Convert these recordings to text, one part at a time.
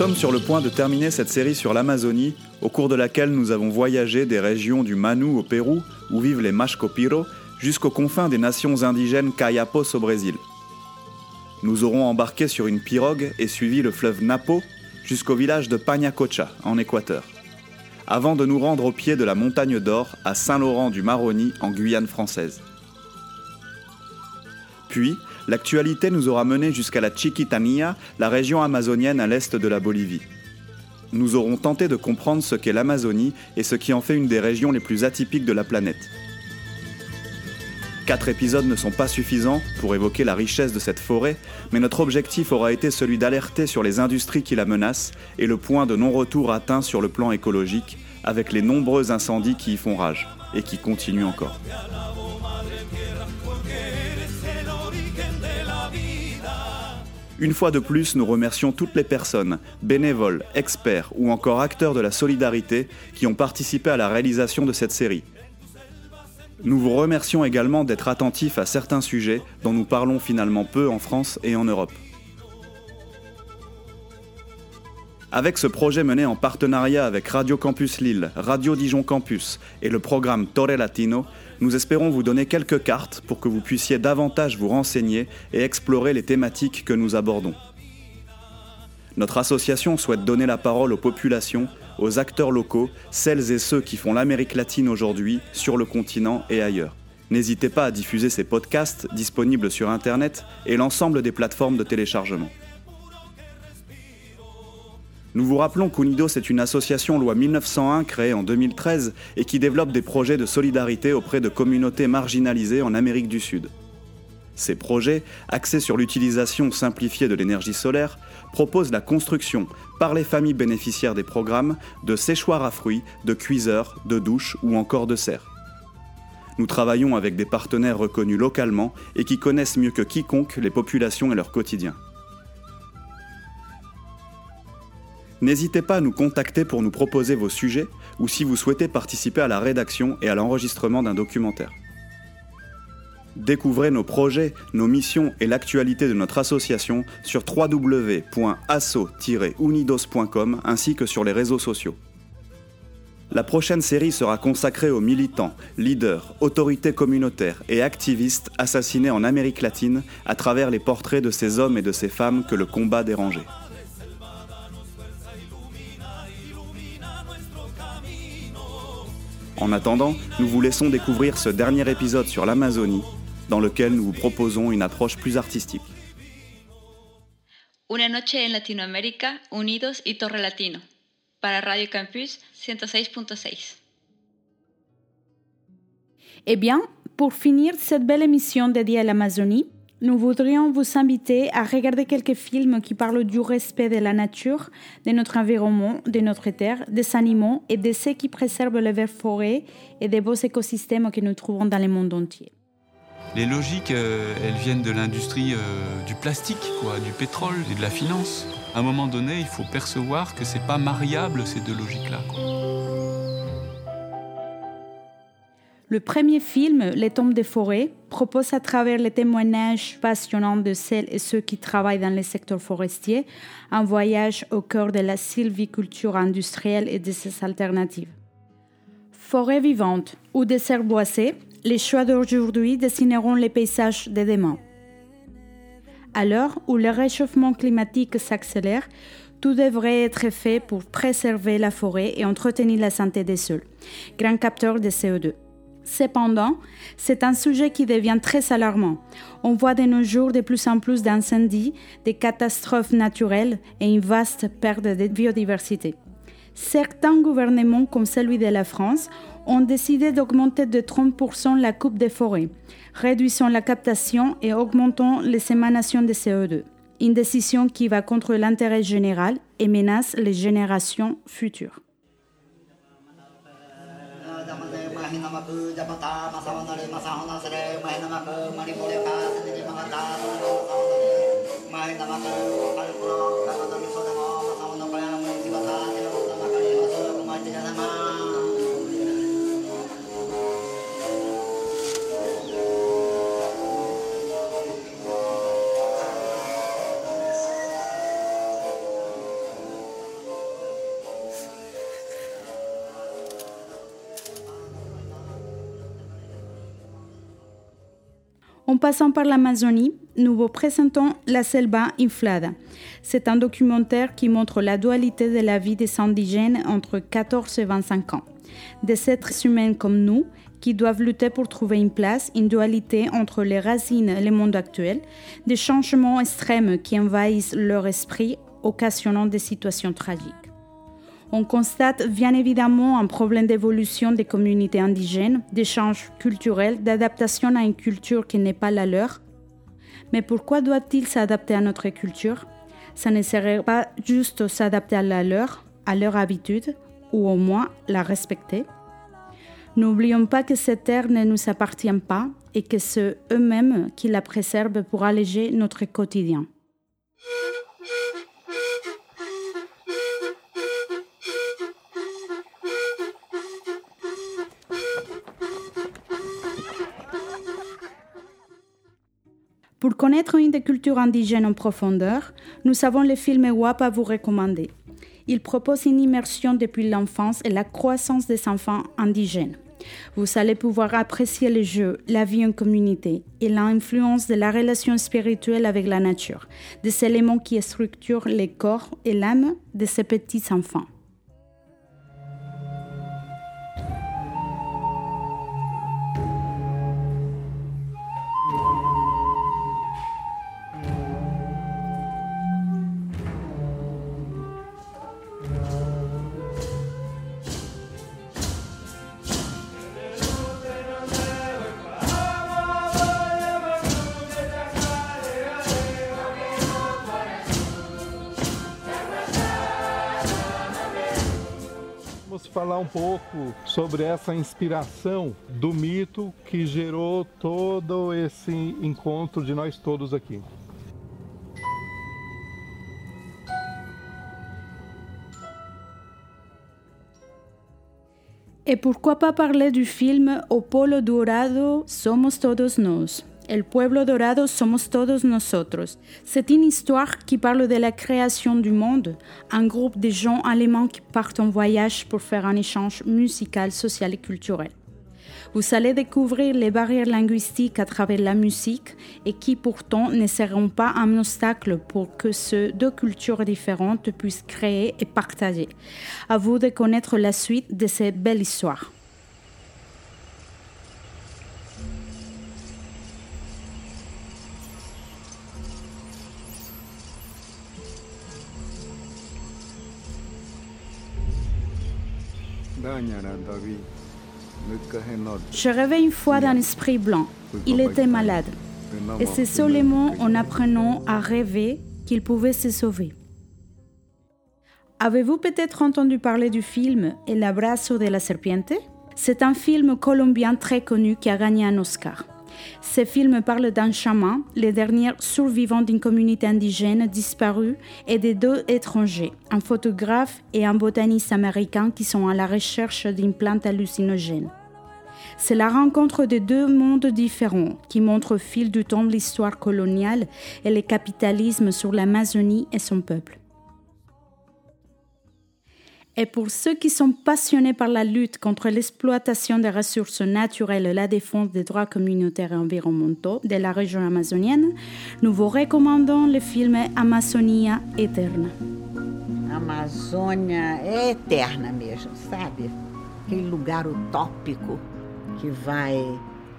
Sommes sur le point de terminer cette série sur l'Amazonie, au cours de laquelle nous avons voyagé des régions du Manu au Pérou, où vivent les Mashcopiro, jusqu'aux confins des nations indigènes Kayapos au Brésil. Nous aurons embarqué sur une pirogue et suivi le fleuve Napo jusqu'au village de Pañacocha, en Équateur, avant de nous rendre au pied de la montagne d'Or à Saint-Laurent du Maroni, en Guyane française. Puis, l'actualité nous aura menés jusqu'à la Chiquitania, la région amazonienne à l'est de la Bolivie. Nous aurons tenté de comprendre ce qu'est l'Amazonie et ce qui en fait une des régions les plus atypiques de la planète. Quatre épisodes ne sont pas suffisants pour évoquer la richesse de cette forêt, mais notre objectif aura été celui d'alerter sur les industries qui la menacent et le point de non-retour atteint sur le plan écologique, avec les nombreux incendies qui y font rage et qui continuent encore. Une fois de plus, nous remercions toutes les personnes, bénévoles, experts ou encore acteurs de la solidarité qui ont participé à la réalisation de cette série. Nous vous remercions également d'être attentifs à certains sujets dont nous parlons finalement peu en France et en Europe. Avec ce projet mené en partenariat avec Radio Campus Lille, Radio Dijon Campus et le programme Torre Latino, nous espérons vous donner quelques cartes pour que vous puissiez davantage vous renseigner et explorer les thématiques que nous abordons. Notre association souhaite donner la parole aux populations, aux acteurs locaux, celles et ceux qui font l'Amérique latine aujourd'hui, sur le continent et ailleurs. N'hésitez pas à diffuser ces podcasts disponibles sur Internet et l'ensemble des plateformes de téléchargement. Nous vous rappelons qu'Unidos est une association loi 1901 créée en 2013 et qui développe des projets de solidarité auprès de communautés marginalisées en Amérique du Sud. Ces projets, axés sur l'utilisation simplifiée de l'énergie solaire, proposent la construction, par les familles bénéficiaires des programmes, de séchoirs à fruits, de cuiseurs, de douches ou encore de serres. Nous travaillons avec des partenaires reconnus localement et qui connaissent mieux que quiconque les populations et leur quotidien. N'hésitez pas à nous contacter pour nous proposer vos sujets ou si vous souhaitez participer à la rédaction et à l'enregistrement d'un documentaire. Découvrez nos projets, nos missions et l'actualité de notre association sur www.asso-unidos.com ainsi que sur les réseaux sociaux. La prochaine série sera consacrée aux militants, leaders, autorités communautaires et activistes assassinés en Amérique latine à travers les portraits de ces hommes et de ces femmes que le combat dérangeait. En attendant, nous vous laissons découvrir ce dernier épisode sur l'Amazonie, dans lequel nous vous proposons une approche plus artistique. Una noche en Latinoamérica, unidos y Torre Latino, para Radio Campus 106.6. Eh bien, pour finir cette belle émission dédiée à l'Amazonie, nous voudrions vous inviter à regarder quelques films qui parlent du respect de la nature, de notre environnement, de notre terre, des animaux et de ceux qui préservent les verts forêts et des beaux écosystèmes que nous trouvons dans le monde entier. Les logiques, euh, elles viennent de l'industrie euh, du plastique, quoi, du pétrole et de la finance. À un moment donné, il faut percevoir que c'est pas mariable ces deux logiques-là. Le premier film, Les tombes des forêts, propose à travers les témoignages passionnants de celles et ceux qui travaillent dans le secteur forestier un voyage au cœur de la sylviculture industrielle et de ses alternatives. Forêt vivante ou désert boisé, les choix d'aujourd'hui dessineront les paysages de demain. À l'heure où le réchauffement climatique s'accélère, tout devrait être fait pour préserver la forêt et entretenir la santé des sols, grand capteur de CO2. Cependant, c'est un sujet qui devient très alarmant. On voit de nos jours de plus en plus d'incendies, des catastrophes naturelles et une vaste perte de biodiversité. Certains gouvernements, comme celui de la France, ont décidé d'augmenter de 30% la coupe des forêts, réduisant la captation et augmentant les émanations de CO2. Une décision qui va contre l'intérêt général et menace les générations futures. まくじゃまマサさわなるまさナなせマまへなまくまりぼれかせにじまがマそのさわなれまへなまくわかる En passant par l'Amazonie, nous vous présentons La Selva Inflada. C'est un documentaire qui montre la dualité de la vie des indigènes entre 14 et 25 ans. Des êtres humains comme nous qui doivent lutter pour trouver une place, une dualité entre les racines et le monde actuel, des changements extrêmes qui envahissent leur esprit, occasionnant des situations tragiques. On constate bien évidemment un problème d'évolution des communautés indigènes, d'échange culturel, d'adaptation à une culture qui n'est pas la leur. Mais pourquoi doit-il s'adapter à notre culture? Ça ne serait pas juste s'adapter à la leur, à leur habitude, ou au moins la respecter N'oublions pas que cette terre ne nous appartient pas et que c'est eux-mêmes qui la préservent pour alléger notre quotidien. Pour connaître une des cultures indigènes en profondeur, nous avons le film WAP à vous recommander. Il propose une immersion depuis l'enfance et la croissance des enfants indigènes. Vous allez pouvoir apprécier le jeu, la vie en communauté et l'influence de la relation spirituelle avec la nature, des éléments qui structurent les corps et l'âme de ces petits enfants. Falar um pouco sobre essa inspiração do mito que gerou todo esse encontro de nós todos aqui. Et pourquoi pas parler du film O Polo Dorado Somos Todos Nos El Pueblo Dorado Somos Todos Nosotros. C'est une histoire qui parle de la création du monde, un groupe de gens allemands qui partent en voyage pour faire un échange musical, social et culturel. Vous allez découvrir les barrières linguistiques à travers la musique et qui pourtant ne seront pas un obstacle pour que ces deux cultures différentes puissent créer et partager. À vous de connaître la suite de cette belle histoire. Je rêvais une fois d'un esprit blanc. Il était malade. Et c'est seulement en apprenant à rêver qu'il pouvait se sauver. Avez-vous peut-être entendu parler du film El abrazo de la serpiente? C'est un film colombien très connu qui a gagné un Oscar. Ce film parle d'un chaman, le dernier survivant d'une communauté indigène disparue, et de deux étrangers, un photographe et un botaniste américain qui sont à la recherche d'une plante hallucinogène. C'est la rencontre de deux mondes différents qui montrent au fil du temps l'histoire coloniale et le capitalisme sur l'Amazonie et son peuple. Et pour ceux qui sont passionnés par la lutte contre l'exploitation des ressources naturelles et la défense des droits communautaires et environnementaux de la région amazonienne, nous vous recommandons le film Amazonia Eterna. Amazônia é eterna mesmo, sabe? Aquele lugar utópico que vai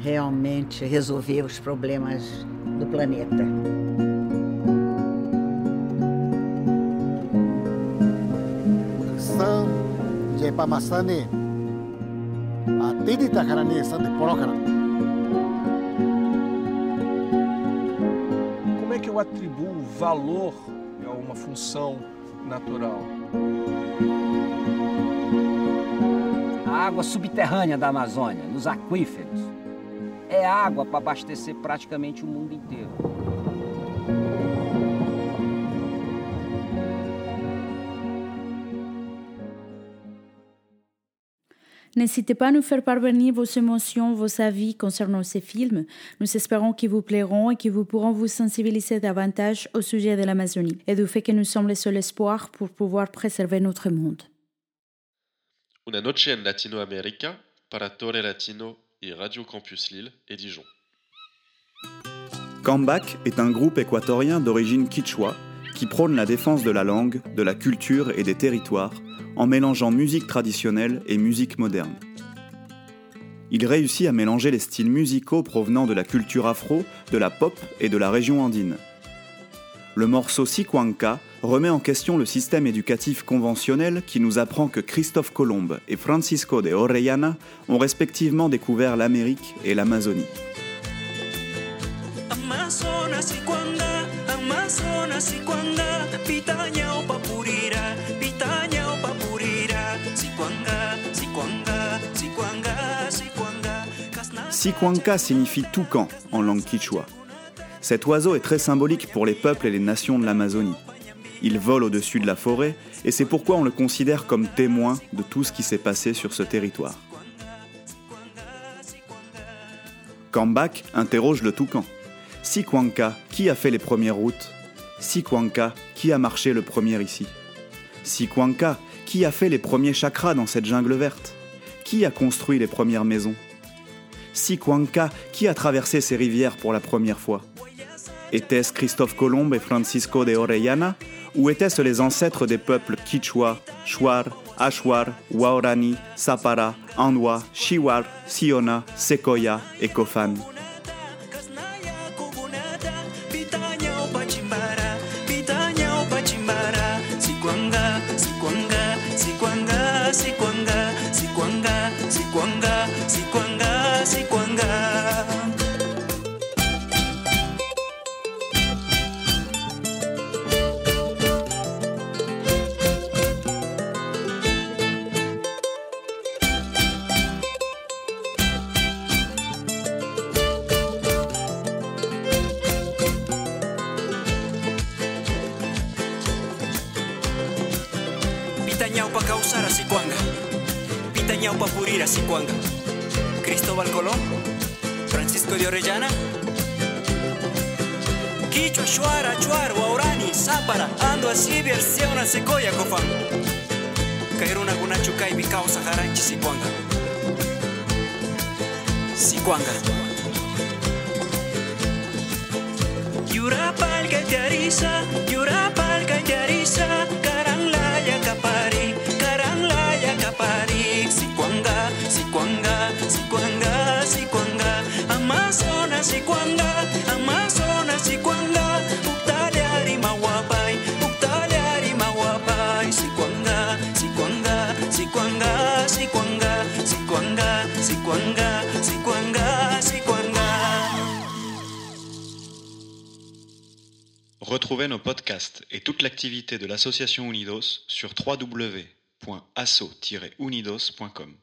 realmente resolver os problemas do planeta. Sam de Pamasane. a tidita caranesa de porocana. Como é que eu atribuo valor a uma função natural? A água subterrânea da Amazônia, nos aquíferos, é água para abastecer praticamente o mundo inteiro. N'hésitez pas à nous faire parvenir vos émotions, vos avis concernant ces films. Nous espérons qu'ils vous plairont et qu'ils vous pourront vous sensibiliser davantage au sujet de l'Amazonie et du fait que nous sommes le seul espoir pour pouvoir préserver notre monde. Una noche en Latinoamérica para Torre Latino et Radio Campus Lille et Dijon. Kambak est un groupe équatorien d'origine quichua qui prône la défense de la langue, de la culture et des territoires en mélangeant musique traditionnelle et musique moderne. Il réussit à mélanger les styles musicaux provenant de la culture afro, de la pop et de la région andine. Le morceau Sikuanka remet en question le système éducatif conventionnel qui nous apprend que Christophe Colomb et Francisco de Orellana ont respectivement découvert l'Amérique et l'Amazonie. Sikuanka signifie toucan en langue quichua. Cet oiseau est très symbolique pour les peuples et les nations de l'Amazonie. Il vole au-dessus de la forêt et c'est pourquoi on le considère comme témoin de tout ce qui s'est passé sur ce territoire. Kambak interroge le toucan. Sikuanka, qui a fait les premières routes? Sikuanka, qui a marché le premier ici? Sikuanka, qui a fait les premiers chakras dans cette jungle verte? Qui a construit les premières maisons? Sikuanka, qui a traversé ces rivières pour la première fois. Était-ce Christophe Colomb et Francisco de Orellana Ou étaient-ce les ancêtres des peuples Quichua, Shuar, Ashwar, Waorani, Sapara, Anwa, Shiwar, Siona, Sequoia et Kofan? Ñaupapurira, Sicuanga, Cristóbal Colón, Francisco de Orellana, Quichua, Chuara, Chuar, Waurani, Zápara, Ando, Asibier, Seona, Secoya, Cofán, Cairuna, Gunachucay, Bicao, Sajaranchi, Sicuanga, Sicuanga. Yurapal, Gatiariza, Yurapal, Gatiariza, Retrouvez nos podcasts et toute l'activité de l'association Unidos sur www.asso-unidos.com.